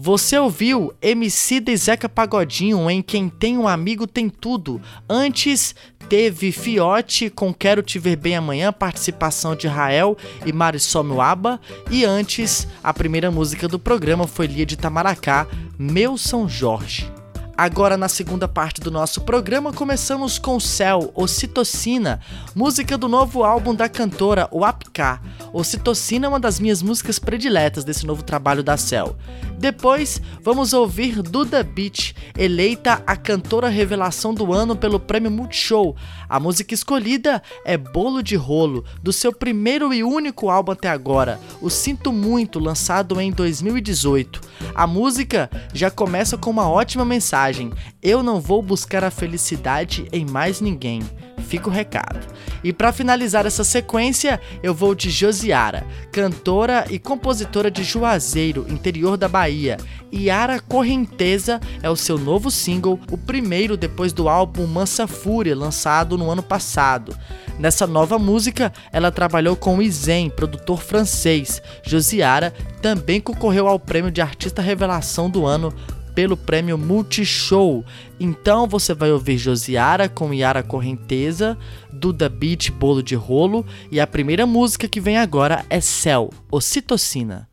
Você ouviu MC de Zeca Pagodinho em Quem Tem um Amigo Tem Tudo. Antes teve Fiote com Quero Te Ver Bem Amanhã, participação de Rael e Marisol Muaba. E antes, a primeira música do programa foi Lia de Tamaracá, Meu São Jorge. Agora, na segunda parte do nosso programa, começamos com Céu, Ocitocina, música do novo álbum da cantora, o Apká. Ocitocina é uma das minhas músicas prediletas desse novo trabalho da Cell. Depois, vamos ouvir Duda Beat, eleita a cantora revelação do ano pelo prêmio Multishow. A música escolhida é Bolo de Rolo, do seu primeiro e único álbum até agora, o Sinto Muito, lançado em 2018. A música já começa com uma ótima mensagem: Eu não vou buscar a felicidade em mais ninguém. Fica o recado. E para finalizar essa sequência, eu vou de Josiara, cantora e compositora de Juazeiro, interior da Bahia. Yara Correnteza é o seu novo single, o primeiro depois do álbum Mansa Fúria, lançado no ano passado. Nessa nova música, ela trabalhou com Izen, produtor francês. Josiara também concorreu ao prêmio de Artista Revelação do Ano pelo prêmio Multishow. Então você vai ouvir Josiara com Yara Correnteza, Duda Beat Bolo de Rolo e a primeira música que vem agora é Céu, Ocitocina.